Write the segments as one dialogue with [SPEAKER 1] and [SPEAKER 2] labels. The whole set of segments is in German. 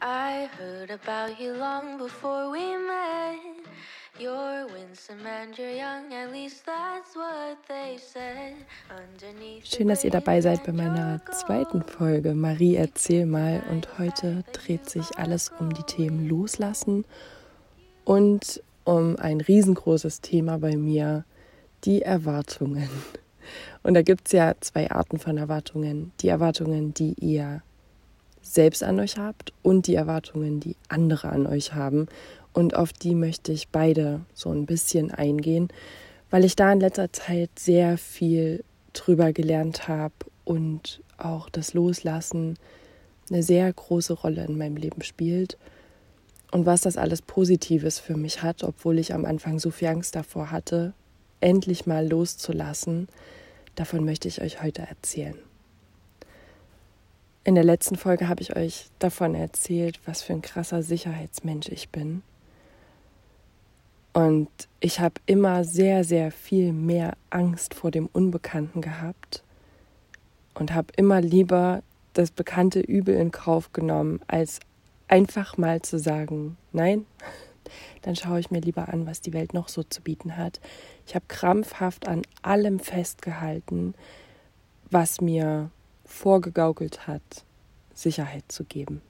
[SPEAKER 1] I heard about you long before we met. You're winsome and you're young, at least that's what they said. Schön, dass ihr dabei seid bei meiner zweiten Folge. Marie, erzähl mal. Und heute dreht sich alles um die Themen Loslassen und um ein riesengroßes Thema bei mir, die Erwartungen. Und da gibt es ja zwei Arten von Erwartungen. Die Erwartungen, die ihr selbst an euch habt und die Erwartungen, die andere an euch haben. Und auf die möchte ich beide so ein bisschen eingehen, weil ich da in letzter Zeit sehr viel drüber gelernt habe und auch das Loslassen eine sehr große Rolle in meinem Leben spielt. Und was das alles Positives für mich hat, obwohl ich am Anfang so viel Angst davor hatte, endlich mal loszulassen, davon möchte ich euch heute erzählen. In der letzten Folge habe ich euch davon erzählt, was für ein krasser Sicherheitsmensch ich bin und ich habe immer sehr, sehr viel mehr Angst vor dem Unbekannten gehabt und habe immer lieber das bekannte Übel in Kauf genommen, als einfach mal zu sagen, nein, dann schaue ich mir lieber an, was die Welt noch so zu bieten hat. Ich habe krampfhaft an allem festgehalten, was mir vorgegaukelt hat, Sicherheit zu geben.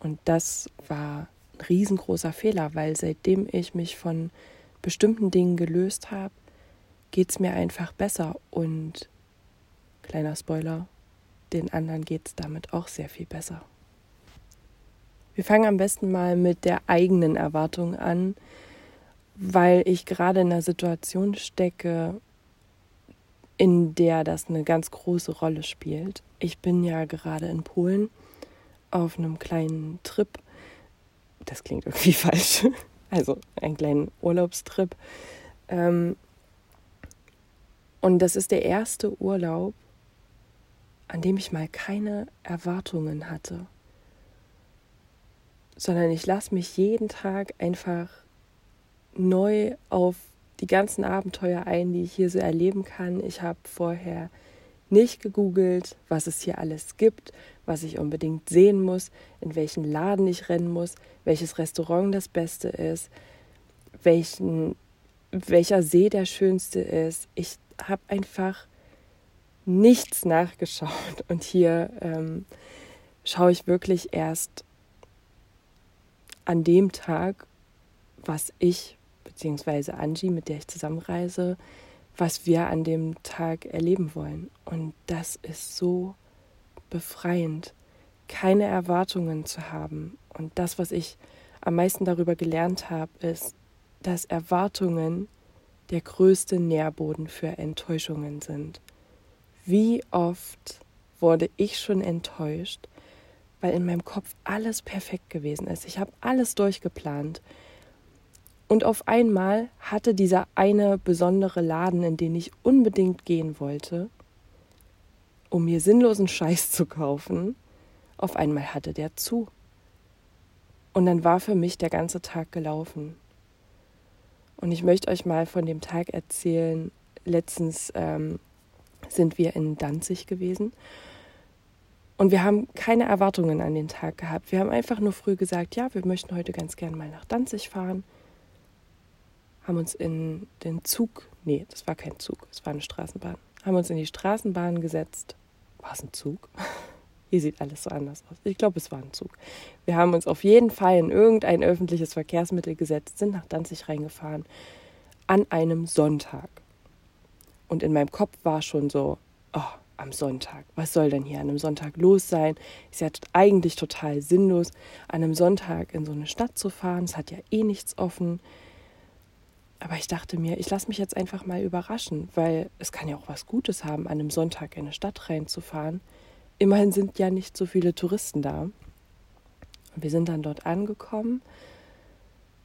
[SPEAKER 1] Und das war riesengroßer Fehler, weil seitdem ich mich von bestimmten Dingen gelöst habe, geht es mir einfach besser. Und kleiner Spoiler, den anderen geht es damit auch sehr viel besser. Wir fangen am besten mal mit der eigenen Erwartung an, weil ich gerade in einer Situation stecke, in der das eine ganz große Rolle spielt. Ich bin ja gerade in Polen auf einem kleinen Trip das klingt irgendwie falsch, also einen kleinen Urlaubstrip. Ähm, und das ist der erste Urlaub, an dem ich mal keine Erwartungen hatte, sondern ich lasse mich jeden Tag einfach neu auf die ganzen Abenteuer ein, die ich hier so erleben kann. Ich habe vorher nicht gegoogelt, was es hier alles gibt, was ich unbedingt sehen muss, in welchen Laden ich rennen muss, welches Restaurant das beste ist, welchen, welcher See der schönste ist. Ich habe einfach nichts nachgeschaut und hier ähm, schaue ich wirklich erst an dem Tag, was ich bzw. Angie, mit der ich zusammenreise, was wir an dem Tag erleben wollen. Und das ist so befreiend, keine Erwartungen zu haben. Und das, was ich am meisten darüber gelernt habe, ist, dass Erwartungen der größte Nährboden für Enttäuschungen sind. Wie oft wurde ich schon enttäuscht, weil in meinem Kopf alles perfekt gewesen ist. Ich habe alles durchgeplant. Und auf einmal hatte dieser eine besondere Laden, in den ich unbedingt gehen wollte, um mir sinnlosen Scheiß zu kaufen, auf einmal hatte der zu. Und dann war für mich der ganze Tag gelaufen. Und ich möchte euch mal von dem Tag erzählen. Letztens ähm, sind wir in Danzig gewesen. Und wir haben keine Erwartungen an den Tag gehabt. Wir haben einfach nur früh gesagt, ja, wir möchten heute ganz gern mal nach Danzig fahren haben uns in den Zug, nee, das war kein Zug, es war eine Straßenbahn, haben uns in die Straßenbahn gesetzt. War es ein Zug? Hier sieht alles so anders aus. Ich glaube, es war ein Zug. Wir haben uns auf jeden Fall in irgendein öffentliches Verkehrsmittel gesetzt, sind nach Danzig reingefahren an einem Sonntag. Und in meinem Kopf war schon so, oh, am Sonntag. Was soll denn hier an einem Sonntag los sein? Ist ja eigentlich total sinnlos, an einem Sonntag in so eine Stadt zu fahren. Es hat ja eh nichts offen. Aber ich dachte mir, ich lasse mich jetzt einfach mal überraschen, weil es kann ja auch was Gutes haben, an einem Sonntag in eine Stadt reinzufahren. Immerhin sind ja nicht so viele Touristen da. Und wir sind dann dort angekommen,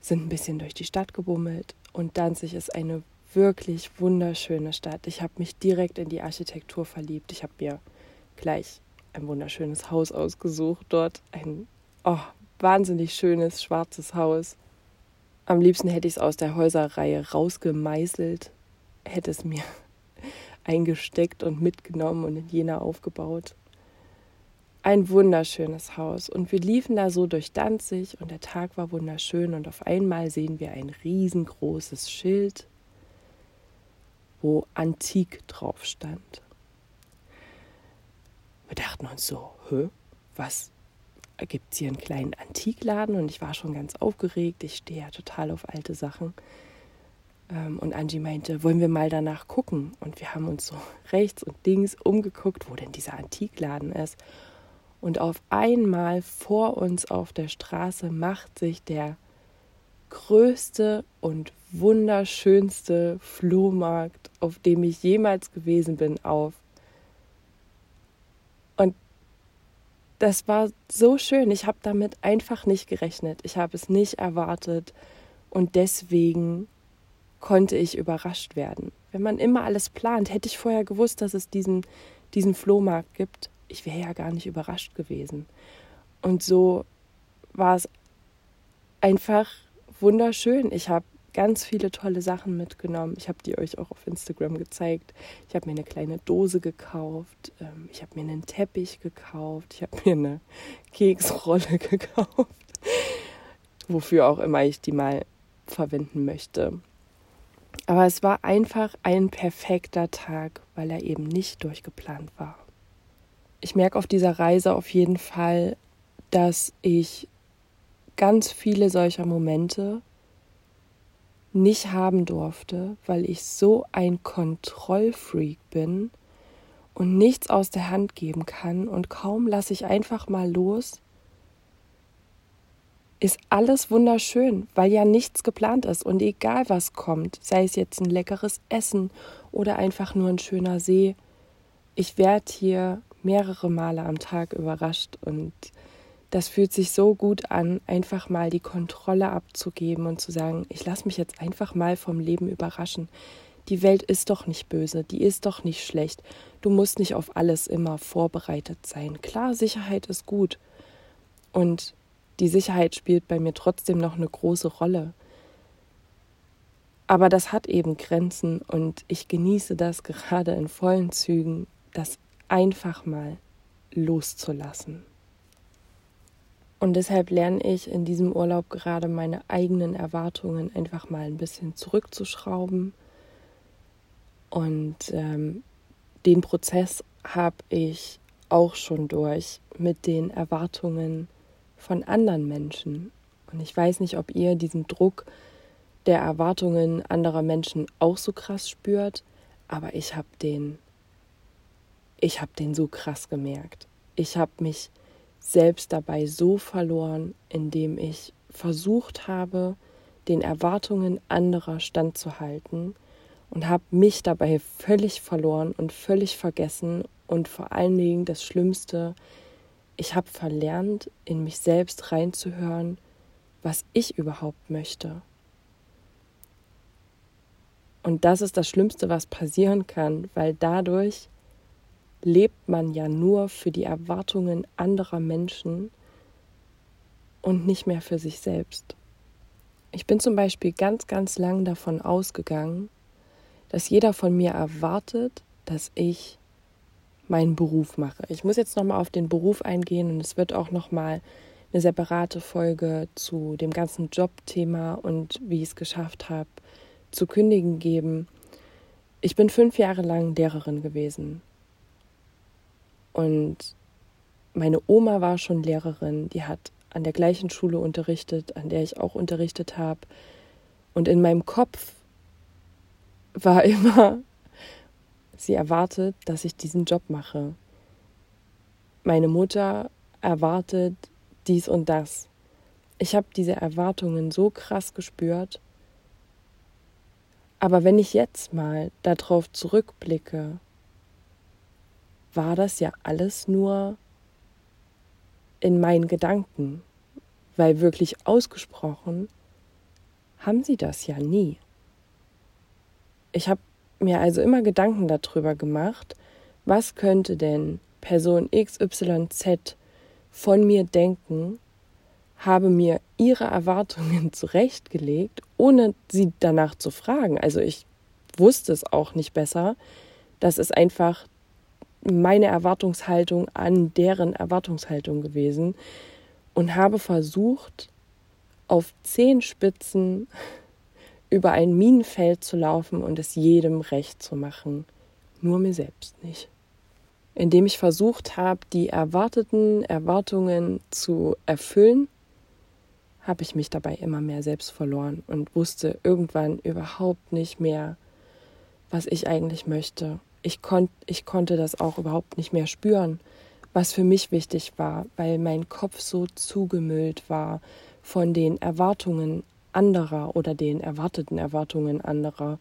[SPEAKER 1] sind ein bisschen durch die Stadt gebummelt und Danzig ist eine wirklich wunderschöne Stadt. Ich habe mich direkt in die Architektur verliebt. Ich habe mir gleich ein wunderschönes Haus ausgesucht dort. Ein oh, wahnsinnig schönes schwarzes Haus am liebsten hätte ich es aus der Häuserreihe rausgemeißelt, hätte es mir eingesteckt und mitgenommen und in Jena aufgebaut. ein wunderschönes Haus. Und wir liefen da so durch Danzig und der Tag war wunderschön. Und auf einmal sehen wir ein riesengroßes Schild, wo Antik drauf stand. Wir dachten uns so, hä, was gibt es hier einen kleinen Antikladen? Und ich war schon ganz aufgeregt. Ich stehe ja total auf alte Sachen. Ähm, und Angie meinte, wollen wir mal danach gucken? Und wir haben uns so rechts und links umgeguckt, wo denn dieser Antikladen ist. Und auf einmal vor uns auf der Straße macht sich der größte und wunderschönste Flohmarkt, auf dem ich jemals gewesen bin, auf. Das war so schön. Ich habe damit einfach nicht gerechnet. Ich habe es nicht erwartet. Und deswegen konnte ich überrascht werden. Wenn man immer alles plant, hätte ich vorher gewusst, dass es diesen, diesen Flohmarkt gibt. Ich wäre ja gar nicht überrascht gewesen. Und so war es einfach wunderschön. Ich habe ganz viele tolle Sachen mitgenommen. Ich habe die euch auch auf Instagram gezeigt. Ich habe mir eine kleine Dose gekauft. Ähm, ich habe mir einen Teppich gekauft. Ich habe mir eine Keksrolle gekauft. Wofür auch immer ich die mal verwenden möchte. Aber es war einfach ein perfekter Tag, weil er eben nicht durchgeplant war. Ich merke auf dieser Reise auf jeden Fall, dass ich ganz viele solcher Momente nicht haben durfte, weil ich so ein Kontrollfreak bin und nichts aus der Hand geben kann und kaum lasse ich einfach mal los, ist alles wunderschön, weil ja nichts geplant ist und egal was kommt, sei es jetzt ein leckeres Essen oder einfach nur ein schöner See, ich werde hier mehrere Male am Tag überrascht und das fühlt sich so gut an, einfach mal die Kontrolle abzugeben und zu sagen, ich lasse mich jetzt einfach mal vom Leben überraschen. Die Welt ist doch nicht böse, die ist doch nicht schlecht. Du musst nicht auf alles immer vorbereitet sein. Klar, Sicherheit ist gut. Und die Sicherheit spielt bei mir trotzdem noch eine große Rolle. Aber das hat eben Grenzen und ich genieße das gerade in vollen Zügen, das einfach mal loszulassen. Und deshalb lerne ich in diesem Urlaub gerade meine eigenen Erwartungen einfach mal ein bisschen zurückzuschrauben. Und ähm, den Prozess habe ich auch schon durch mit den Erwartungen von anderen Menschen. Und ich weiß nicht, ob ihr diesen Druck der Erwartungen anderer Menschen auch so krass spürt, aber ich habe den, ich habe den so krass gemerkt. Ich habe mich selbst dabei so verloren, indem ich versucht habe, den Erwartungen anderer standzuhalten und habe mich dabei völlig verloren und völlig vergessen und vor allen Dingen das Schlimmste, ich habe verlernt, in mich selbst reinzuhören, was ich überhaupt möchte. Und das ist das Schlimmste, was passieren kann, weil dadurch lebt man ja nur für die Erwartungen anderer Menschen und nicht mehr für sich selbst. Ich bin zum Beispiel ganz, ganz lang davon ausgegangen, dass jeder von mir erwartet, dass ich meinen Beruf mache. Ich muss jetzt nochmal auf den Beruf eingehen und es wird auch nochmal eine separate Folge zu dem ganzen Jobthema und wie ich es geschafft habe zu kündigen geben. Ich bin fünf Jahre lang Lehrerin gewesen. Und meine Oma war schon Lehrerin, die hat an der gleichen Schule unterrichtet, an der ich auch unterrichtet habe. Und in meinem Kopf war immer, Sie erwartet, dass ich diesen Job mache. Meine Mutter erwartet dies und das. Ich habe diese Erwartungen so krass gespürt. Aber wenn ich jetzt mal darauf zurückblicke, war das ja alles nur in meinen Gedanken, weil wirklich ausgesprochen haben sie das ja nie. Ich habe mir also immer Gedanken darüber gemacht, was könnte denn Person XYZ von mir denken, habe mir ihre Erwartungen zurechtgelegt, ohne sie danach zu fragen. Also ich wusste es auch nicht besser. Das ist einfach meine Erwartungshaltung an deren Erwartungshaltung gewesen und habe versucht, auf zehn Spitzen über ein Minenfeld zu laufen und es jedem recht zu machen, nur mir selbst nicht. Indem ich versucht habe, die erwarteten Erwartungen zu erfüllen, habe ich mich dabei immer mehr selbst verloren und wusste irgendwann überhaupt nicht mehr, was ich eigentlich möchte. Ich, kon ich konnte das auch überhaupt nicht mehr spüren, was für mich wichtig war, weil mein Kopf so zugemüllt war von den Erwartungen anderer oder den erwarteten Erwartungen anderer,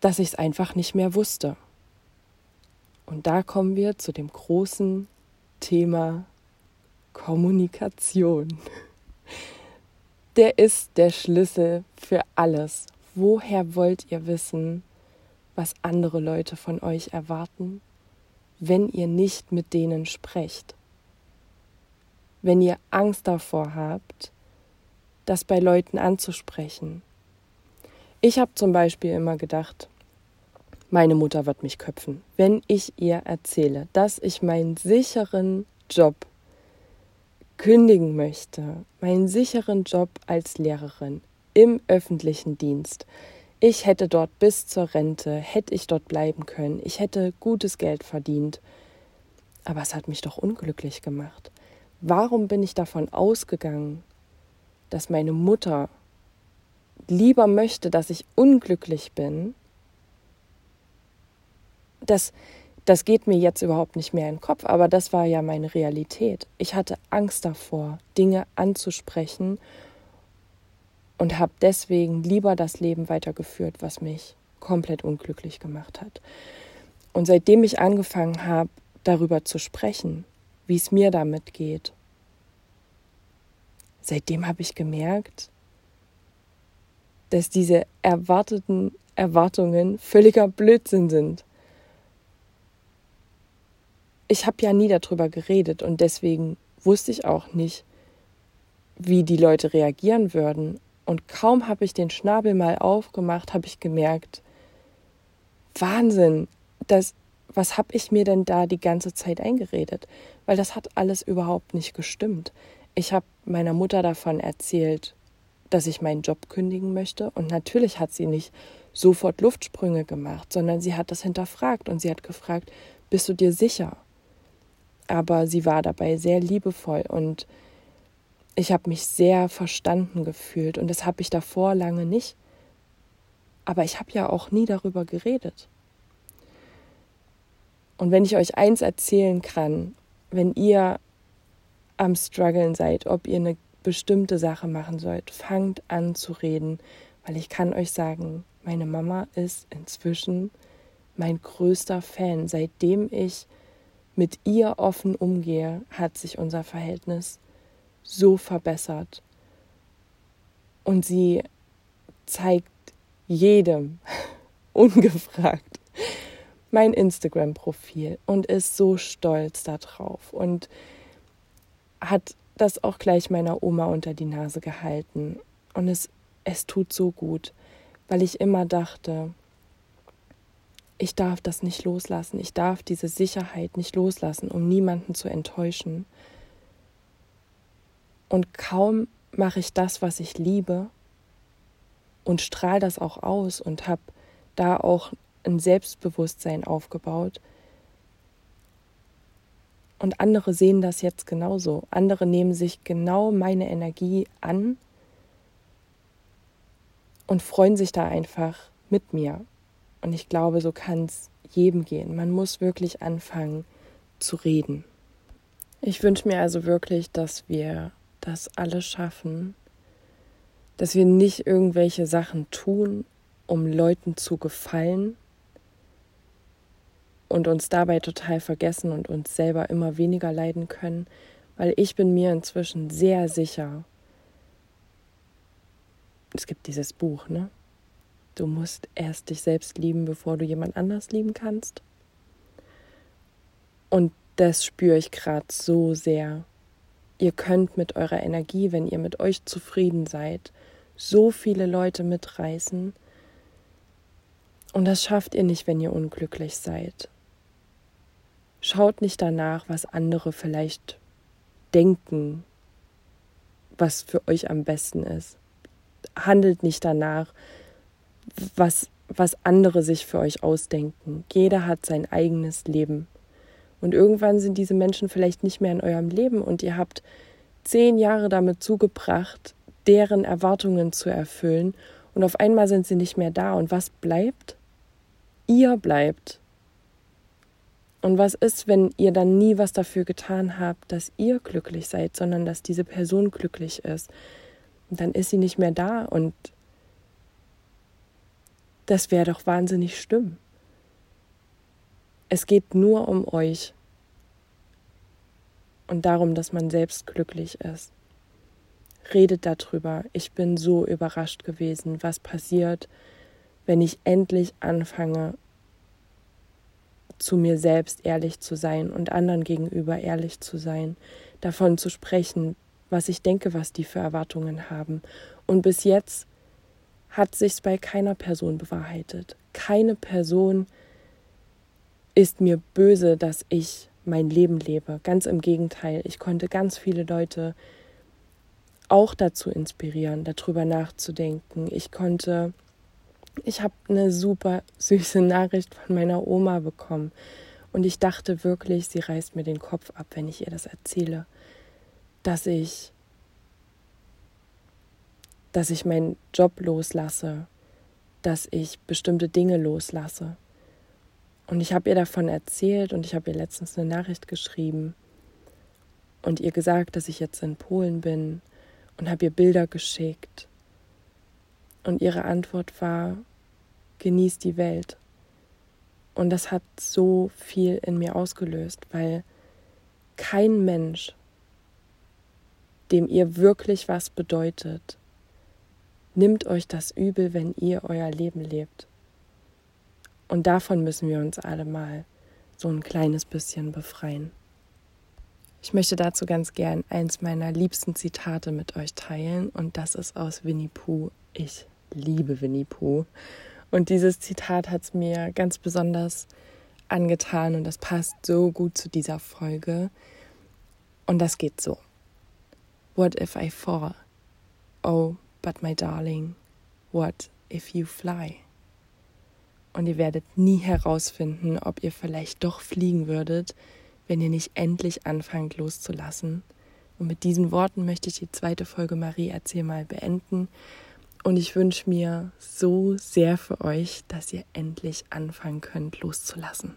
[SPEAKER 1] dass ich es einfach nicht mehr wusste. Und da kommen wir zu dem großen Thema Kommunikation. Der ist der Schlüssel für alles. Woher wollt ihr wissen, was andere Leute von euch erwarten, wenn ihr nicht mit denen sprecht? Wenn ihr Angst davor habt, das bei Leuten anzusprechen. Ich habe zum Beispiel immer gedacht, meine Mutter wird mich köpfen, wenn ich ihr erzähle, dass ich meinen sicheren Job kündigen möchte, meinen sicheren Job als Lehrerin im öffentlichen Dienst. Ich hätte dort bis zur Rente, hätte ich dort bleiben können, ich hätte gutes Geld verdient. Aber es hat mich doch unglücklich gemacht. Warum bin ich davon ausgegangen, dass meine Mutter lieber möchte, dass ich unglücklich bin, das, das geht mir jetzt überhaupt nicht mehr in den Kopf, aber das war ja meine Realität. Ich hatte Angst davor, Dinge anzusprechen und habe deswegen lieber das Leben weitergeführt, was mich komplett unglücklich gemacht hat. Und seitdem ich angefangen habe, darüber zu sprechen, wie es mir damit geht, seitdem habe ich gemerkt, dass diese erwarteten Erwartungen völliger Blödsinn sind ich habe ja nie darüber geredet und deswegen wusste ich auch nicht, wie die Leute reagieren würden. Und kaum habe ich den Schnabel mal aufgemacht, habe ich gemerkt, Wahnsinn, das, was habe ich mir denn da die ganze Zeit eingeredet? Weil das hat alles überhaupt nicht gestimmt. Ich habe meiner Mutter davon erzählt, dass ich meinen Job kündigen möchte. Und natürlich hat sie nicht sofort Luftsprünge gemacht, sondern sie hat das hinterfragt und sie hat gefragt, bist du dir sicher? aber sie war dabei sehr liebevoll und ich habe mich sehr verstanden gefühlt und das habe ich davor lange nicht. Aber ich habe ja auch nie darüber geredet. Und wenn ich euch eins erzählen kann, wenn ihr am struggeln seid, ob ihr eine bestimmte Sache machen sollt, fangt an zu reden, weil ich kann euch sagen, meine Mama ist inzwischen mein größter Fan, seitdem ich mit ihr offen umgehe, hat sich unser Verhältnis so verbessert. Und sie zeigt jedem ungefragt mein Instagram-Profil und ist so stolz darauf und hat das auch gleich meiner Oma unter die Nase gehalten. Und es, es tut so gut, weil ich immer dachte, ich darf das nicht loslassen, ich darf diese Sicherheit nicht loslassen, um niemanden zu enttäuschen. Und kaum mache ich das, was ich liebe und strahle das auch aus und habe da auch ein Selbstbewusstsein aufgebaut. Und andere sehen das jetzt genauso. Andere nehmen sich genau meine Energie an und freuen sich da einfach mit mir. Und ich glaube, so kann es jedem gehen. Man muss wirklich anfangen zu reden. Ich wünsche mir also wirklich, dass wir das alle schaffen, dass wir nicht irgendwelche Sachen tun, um Leuten zu gefallen und uns dabei total vergessen und uns selber immer weniger leiden können, weil ich bin mir inzwischen sehr sicher, es gibt dieses Buch, ne? Du musst erst dich selbst lieben, bevor du jemand anders lieben kannst. Und das spüre ich gerade so sehr. Ihr könnt mit eurer Energie, wenn ihr mit euch zufrieden seid, so viele Leute mitreißen. Und das schafft ihr nicht, wenn ihr unglücklich seid. Schaut nicht danach, was andere vielleicht denken, was für euch am besten ist. Handelt nicht danach, was, was andere sich für euch ausdenken. Jeder hat sein eigenes Leben. Und irgendwann sind diese Menschen vielleicht nicht mehr in eurem Leben und ihr habt zehn Jahre damit zugebracht, deren Erwartungen zu erfüllen und auf einmal sind sie nicht mehr da. Und was bleibt? Ihr bleibt. Und was ist, wenn ihr dann nie was dafür getan habt, dass ihr glücklich seid, sondern dass diese Person glücklich ist? Und dann ist sie nicht mehr da und das wäre doch wahnsinnig schlimm. Es geht nur um euch und darum, dass man selbst glücklich ist. Redet darüber. Ich bin so überrascht gewesen, was passiert, wenn ich endlich anfange, zu mir selbst ehrlich zu sein und anderen gegenüber ehrlich zu sein, davon zu sprechen, was ich denke, was die für Erwartungen haben. Und bis jetzt hat sich's bei keiner Person bewahrheitet. Keine Person ist mir böse, dass ich mein Leben lebe. Ganz im Gegenteil, ich konnte ganz viele Leute auch dazu inspirieren, darüber nachzudenken. Ich konnte ich habe eine super süße Nachricht von meiner Oma bekommen. Und ich dachte wirklich, sie reißt mir den Kopf ab, wenn ich ihr das erzähle, dass ich, dass ich meinen Job loslasse, dass ich bestimmte Dinge loslasse. Und ich habe ihr davon erzählt und ich habe ihr letztens eine Nachricht geschrieben und ihr gesagt, dass ich jetzt in Polen bin und habe ihr Bilder geschickt. Und ihre Antwort war, genieß die Welt. Und das hat so viel in mir ausgelöst, weil kein Mensch, dem ihr wirklich was bedeutet, nimmt euch das übel, wenn ihr euer Leben lebt. Und davon müssen wir uns alle mal so ein kleines bisschen befreien. Ich möchte dazu ganz gern eins meiner liebsten Zitate mit euch teilen und das ist aus Winnie Pooh. Ich liebe Winnie Pooh und dieses Zitat hat es mir ganz besonders angetan und das passt so gut zu dieser Folge. Und das geht so. What if I fall? Oh, but my darling, what if you fly? Und ihr werdet nie herausfinden, ob ihr vielleicht doch fliegen würdet, wenn ihr nicht endlich anfangt loszulassen. Und mit diesen Worten möchte ich die zweite Folge Marie erzähl mal beenden. Und ich wünsche mir so sehr für euch, dass ihr endlich anfangen könnt loszulassen.